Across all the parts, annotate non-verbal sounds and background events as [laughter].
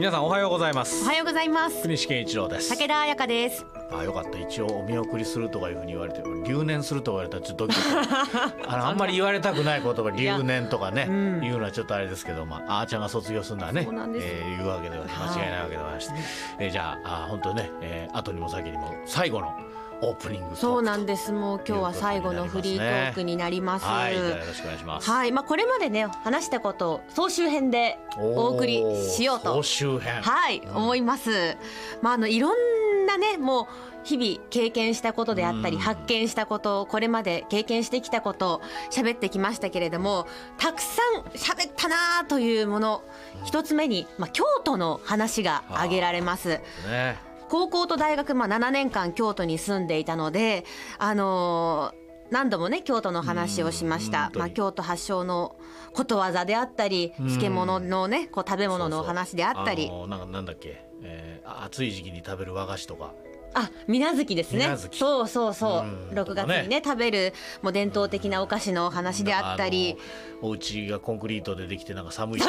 皆さんおはようございます。おはようございます。国試健一郎です。武田彩香です。あよかった。一応お見送りするとかいうふうに言われて留年するとか言われたらちょっとドキドキ。[laughs] あのあんまり言われたくない言葉留年とかね、うん。言うのはちょっとあれですけど、まあ、あーちゃんが卒業するのはねそうなんです。えー言うわけでは間違いないわけではなくて、えーじゃああ本当ね、えー後にも先にも最後のオープニングそうなんです。もう今日は最後のフリートークになります。はい。よろしくお願いします。はい。まあこれまでね話したことを総集編でお送りしようと。総集編。はい、思います。まああのいろんなねもう日々経験したことであったりうん。発見したことこれまで経験してきたことを喋ってきましたけれどもたくさん喋ったなというもの一つ目に、まあ、京都の話が挙げられます。ね高校と大学、まあ、7年間京都に住んでいたので、あのー何度もね京都の話をしました。まあ、京都発祥のことわざであったりうん。漬物のねこう食べ物のお話であったり。そうなんかなんだっけ、えーあ暑い時期に食べる和菓子とかあ、水無月ですね。そうそうそう。うん。6月にね食べるもう伝統的なお菓子のお話であったり、お家がコンクリートでできてなんか寒い。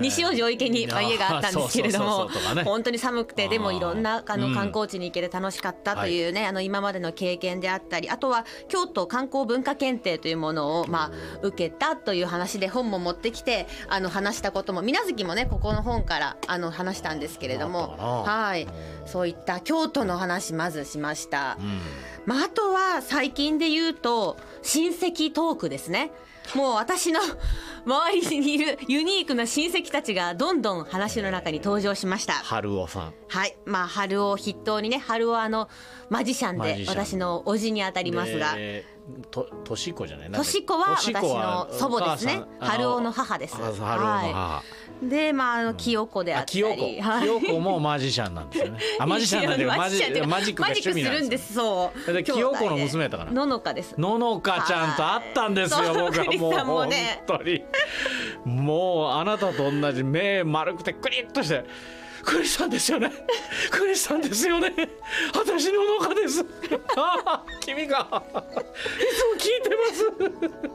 西尾城池にまあ家があったんですけれども。本当に寒くてでもいろんなあうん。の観光地に行けて楽しかったというねあの今までの経験であったりあとは京都観光文化検定というものをまあ受けたという話で本も持ってきてあの話したことも水無月もねここの本からあの話したんですけれどあもはい。そういった京都の話まずしました。うんまあ、あとは最近で言うと親戚トークですねもう私の周りにいる [laughs] ユニークな親戚たちがどんどん話の中に登場しました。春尾さん。はい。まあ春尾を筆頭にね春尾はあのマジシャンで私の叔父にあたりますが。でととしこじゃない？としこは私の祖母ですね。春尾の母です。春尾の母、はでまああの清子でああったり。清子 [laughs] はい。清子もマジシャンなんですよね。あマジシャンなんだよ [laughs] マジマジックするんで趣味なんですすそう。で。清子の娘やったかなののかです。ののかちゃんと会ったんですよはい。僕は。もう本ね当にもうあなたと同じ目丸くてクリッとしてクリスさんですよね？[laughs] クリスさんですよね？私ののかです。[laughs] ああ君が。いつも聞いて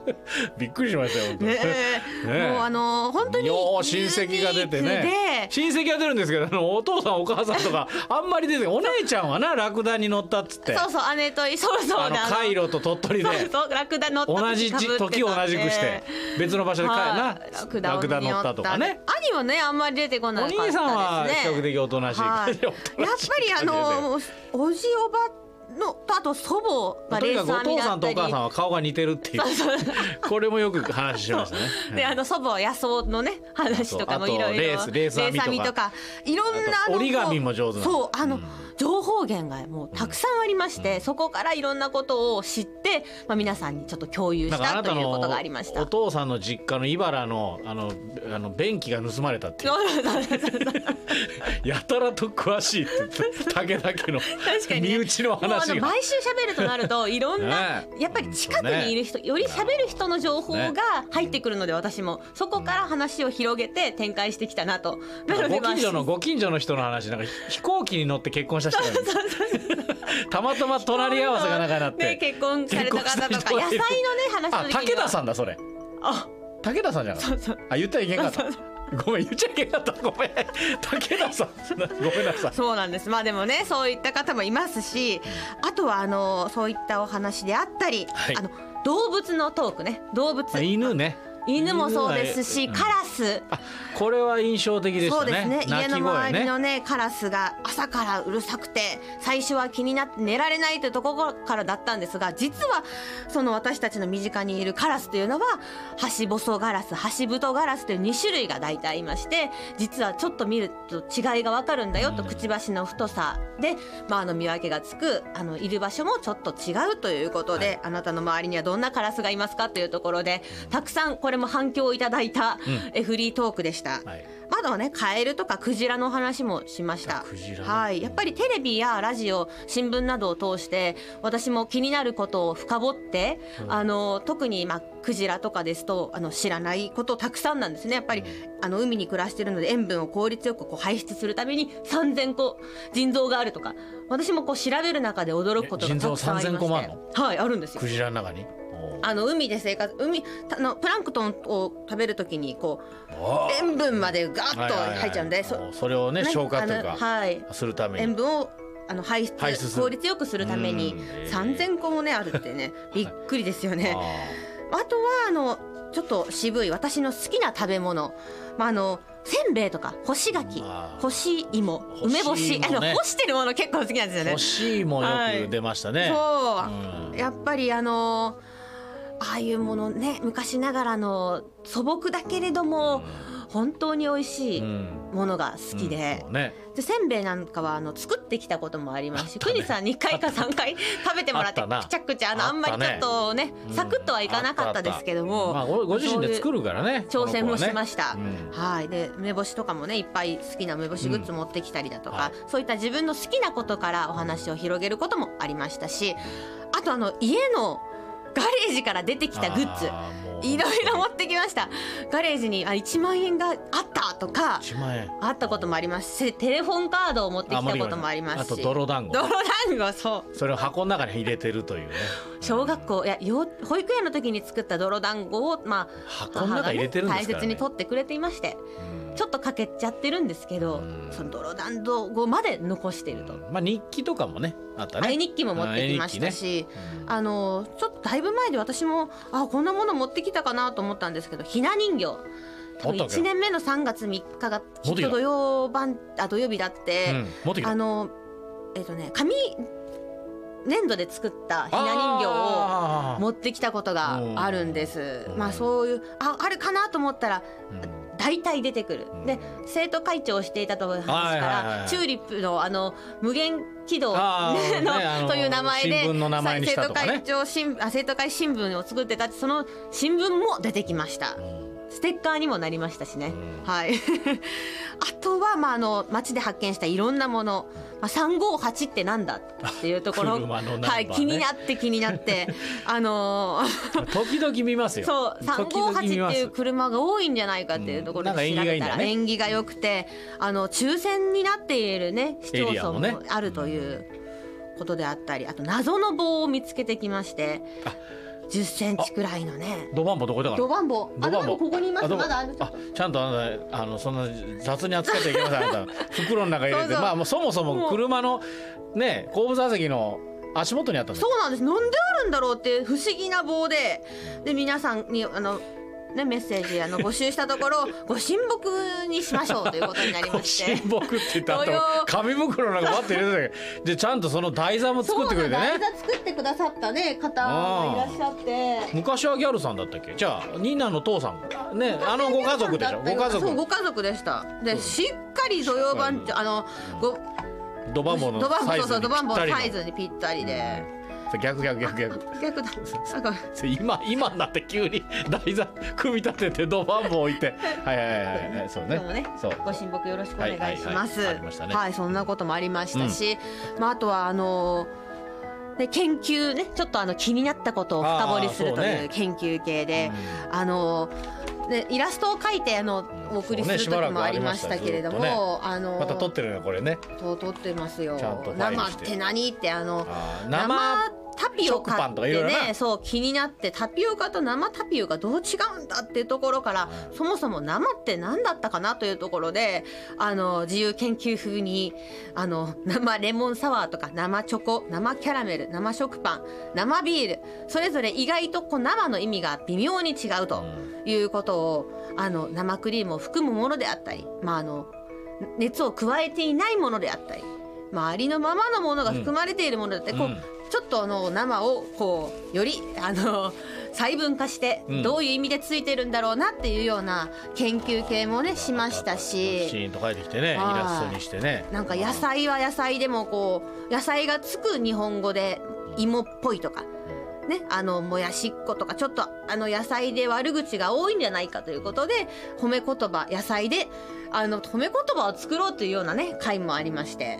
ます。[laughs] びっくりしましたよ本当。にねえ。ねえ。もうあの本当によう親戚が出てね。ク親戚が出るんですけどあのお父さんお母さんとかあんまり出てお姉ちゃんはなラクダに乗ったっつって。でそうそう姉とそうそうあのカイロと鳥取で。そうそうラクダ乗った同じじ時を同じくして別の場所で帰はいなラクダ乗ったとかね。兄はねあんまり出てこなおかったですね。兄さんは比較的おとなしいはい。やっぱりあのおじおばのとあと祖母がレーサーに父さとおなんったり母さんは顔が似てるっていう。これもよく話しましたね。であの祖母は野草のね話とかもいろいろ。レースレース編みとか。いろんな折り紙も上手そうあの、うん。情報源がもうたくさんありまして、そこからいろんなことを知って、まあ、皆さんにちょっと共有したということがありました。お。父さんの実家の茨のあのあの便器が盗まれたっていう。やたらと詳しいって武田家の。身内のもうあ話が。の毎週喋るとなると [laughs] いろんな、ね。やっぱり近くにいる人、より喋る人の情報が入ってくるので私も。そこから話を広げて展開してきたなと。なのでご近所のご近所の人の話なんか飛行機に乗って結婚した人がいる。[laughs] たまたま隣り合わせが仲になっね、て結婚された方とか野菜のね話あの時には。武田さんだそれ。あ。武田さんじゃなかったそう。あ言ったらいけんかった [laughs] ごめん言っちゃいけんかった。ごめん。武田さん。ごめんなさい。そうなんです。まあでもねそういった方もいますしあとはあのそういったお話であったり、はい。あの動物のトークね。動物。あ犬ね。犬もそうですし、カラス。あこれは印象的でしたそうですね。家の周りのねねカラスが朝からうるさくて最初は気になって寝られないというところからだったんですが実はその私たちの身近にいるカラスというのはハシボソガラスハシブトガラスという2種類が大体いまして実はちょっと見ると違いがわかるんだよと、うん。くちばしの太さで、まあ、あの見分けがつくあのいる場所もちょっと違うということで、はい。あなたの周りにはどんなカラスがいますかというところでたくさんこれも反響をいただいた、うん。えフリートークでした。はい。あとはねカエルとかクジラの話もしました。はい。やっぱりテレビやラジオ新聞などを通して私も気になることを深掘って、あの特にまあクジラとかですとあの知らないことたくさんなんですね。やっぱりあの海に暮らしているので塩分を効率よくこう排出するために3000個腎臓があるとか私もこう調べる中で驚くことがたくさんありま3000個もあしるてはいあるんですよ。クジラの中に？あの海で生活海たあのプランクトンを食べるときにこあう塩分までガッとはいはいはい。入っちゃうんで、それをね消化とかはい。するために。塩分をあの排出効率よくするためにうんへー。3000個もねあるってねびっくりですよね。ああとはあのちょっと渋い私の好きな食べ物、まあ、あのせんべいとか干し柿。干し芋梅干し、干し芋ね。あの干してるもの結構好きなんですよね。ー欲しいもよく出ましたね、そう、うん。やっぱりあのああいうものね昔ながらの素朴だけれども、本当に美味しいうん。ものが好きで。うん、そうね。でせんべいなんかはあの作ってきたこともありますし、ね。国さん2回か3回食べてもらってくちゃくちゃあのあんまりちょっとねうん。サクッとはいかなかったですけども、まあ、ごご自身で作るからね挑戦もしましした。うん。はい、で梅干しとかもねいっぱい好きな梅干しグッズ持ってきたりだとか、はい。そういった自分の好きなことからお話を広げることもありましたしあとあの家のガレージから出てきたグッズ。いろいろ持ってきました。ガレージにあ1万円があったとか1万円。あったこともあります。しテレフォンカードを持ってきたこともありますし。あと泥団子。泥団子そう。それを箱の中に入れてるというね。小学校いや幼保育園の時に作った泥団子をまあ箱の中入れてるんですね、大切に取ってくれていましてちょっとかけちゃってるんですけどうん。その泥団子まで残していると。うん。まあ日記とかもねあったね。絵日記も持ってきましたし、うん。あのちょっとだいぶ前で私もあこんなもの持ってきたかなと思ったんですけどひな人形。多分持ったっけ1年目の3月3日がき持っと土曜晩あ土曜日だって、うんあのえっ、とね紙粘土で作ったひな人形をあー。持ってきたことがあるんです。うん。まあそういうああるかなと思ったらうん大体出てくる、うん。で生徒会長をしていたという話から、はいはいはいチューリップのあの無限軌道 [laughs] の、ねという名前で生徒会長新あ生徒会新聞を作ってたってその新聞も出てきました。うん。ステッカーにもなりましたしね、うん。はい。[laughs] あとは、まあ、あの街で発見したいろんなもの、まあ、358ってなんだっていうところ、[laughs] ね。はい、気になって気になって。[laughs] あのー。時々見ますよ。そう時々見ま358ってすいう車が多いんじゃないかっていうところで調べたら縁起が良くてあの抽選になっているね市町村もあるということであったりあと謎の棒を見つけてきまして。あ10センチくらいのね。ドバンボどこだから？ドバンボ。あドバンボ。ここにいます。まだあちゃんとあのあのそんな雑に扱ってはいけません。あなた袋の中入れてまあもうそもそも車のね後部座席の足元にあったそうなんです。なんであるんだろうって不思議な棒で。で皆さんにあのね、メッセージあの募集したところご神木にしましょうということになりまして。親睦って言った紙袋の中バッて入れてたけどでちゃんとその台座も作ってくれてね。台座作ってくださったね方がいらっしゃって。昔はギャルさんだったっけ？じゃあニーナの父さん。ねあのご家族でしょ？ご家そう族ご家族でした。でしっかり土曜番あのごドバンボの。サイズにぴったりの逆逆逆逆。逆だ。なん。かそれ今今になって急に台座組み立ててドバンボ置いて。[laughs] はいはいはいはいそうね。どうもねそう。ご神木よろしくお願いします。はいそんなこともありましたし、まああとはあので研究ねちょっとあの気になったことを深掘りするとあーそうね。いう研究系で、あのでイラストを描いてあのお送りする時もありましたけれども、ありまあのまた撮ってるねこれね。と撮ってますよ。生っして。て何ってあの生タピオカってな。ねそう気になってタピオカと生タピオカどう違うんだっていうところから、そもそも生って何だったかなというところであの自由研究風にあの生レモンサワーとか生チョコ生キャラメル生食パン生ビールそれぞれ意外とこう生の意味が微妙に違うということをあの生クリームを含むものであったり、まあ、あの熱を加えていないものであったり。まあ、ありのままのものが含まれているものだって、こううんちょっとあの生をこうよりあの細分化してうん。どういう意味でついてるんだろうなっていうような研究系もねしましたシしーンと書いてきてねイはい。ラストにしてね。なんか野菜は野菜でもこう野菜がつく日本語で芋っぽいとかね、あのもやしっことかちょっとあの野菜で悪口が多いんじゃないかということで褒め言葉野菜であの褒め言葉を作ろうというようなね回もありまして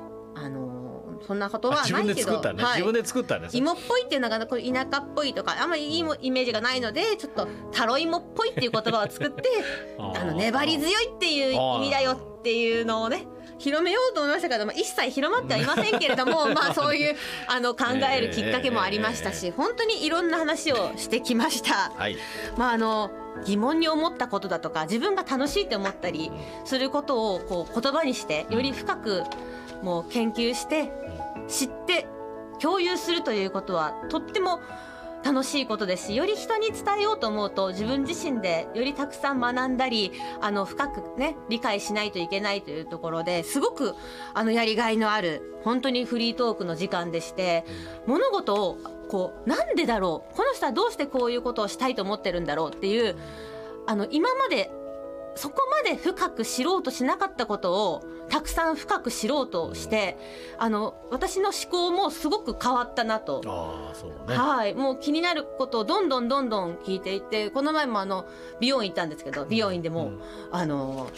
そんなことは自分でないけど。作ったね、はい。自分で作ったんですね。芋っぽいっていうのがこう田舎っぽいとかあんまりいいイメージがないのでちょっとタロイモっぽいっていう言葉を作ってあの粘り強いっていう意味だよっていうのをね広めようと思いましたけども一切広まってはいませんけれども [laughs] まあそういうあの考えるきっかけもありましたし本当にいろんな話をしてきました。はい。まああの疑問に思ったことだとか自分が楽しいと思ったりすることをこう言葉にしてより深くもう研究して知って共有するということはとっても楽しいことですしより人に伝えようと思うと自分自身でよりたくさん学んだりあの深くね理解しないといけないというところですごくあのやりがいのある本当にフリートークの時間でして物事をこうなんでだろうこの人はどうしてこういうことをしたいと思ってるんだろうっていうあの今までそこまで深く知ろうとしなかったことをたくさん深く知ろうとしてあの私の思考もすごく変わったなと。ああそうね。はい、もう気になることをどんどんどんどん聞いていってこの前もあの美容院行ったんですけど美容院でも、うん。あの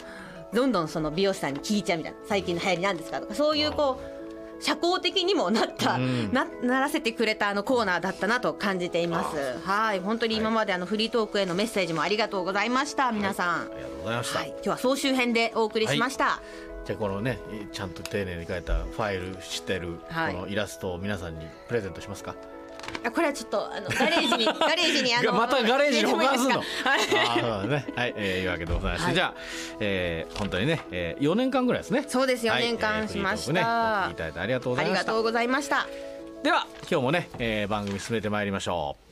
どんどんその美容師さんに聞いちゃうみたいな最近の流行りなんですかとかそういうこう社交的にもなった、うん。なならせてくれたあのコーナーだったなと感じています。はい。本当に今まであのフリートークへのメッセージもありがとうございました皆さん、ありがとうございました、はい、今日は総集編でお送りしました、じゃあこのねちゃんと丁寧に書いたファイルしてるはい。このイラストを皆さんにプレゼントしますか、あこれはちょっとあのガレージに [laughs] ガレージにあのまたガレージに保管すんの？ああそうだね。はい、えー、いうわけでございまして、はい。じゃあ、えー、本当にね、えー、4年間ぐらいですね。そうですはい。4年間しました。えねいただいてありがとうございました。ありがとうございました。では今日もね、えー、番組進めてまいりましょう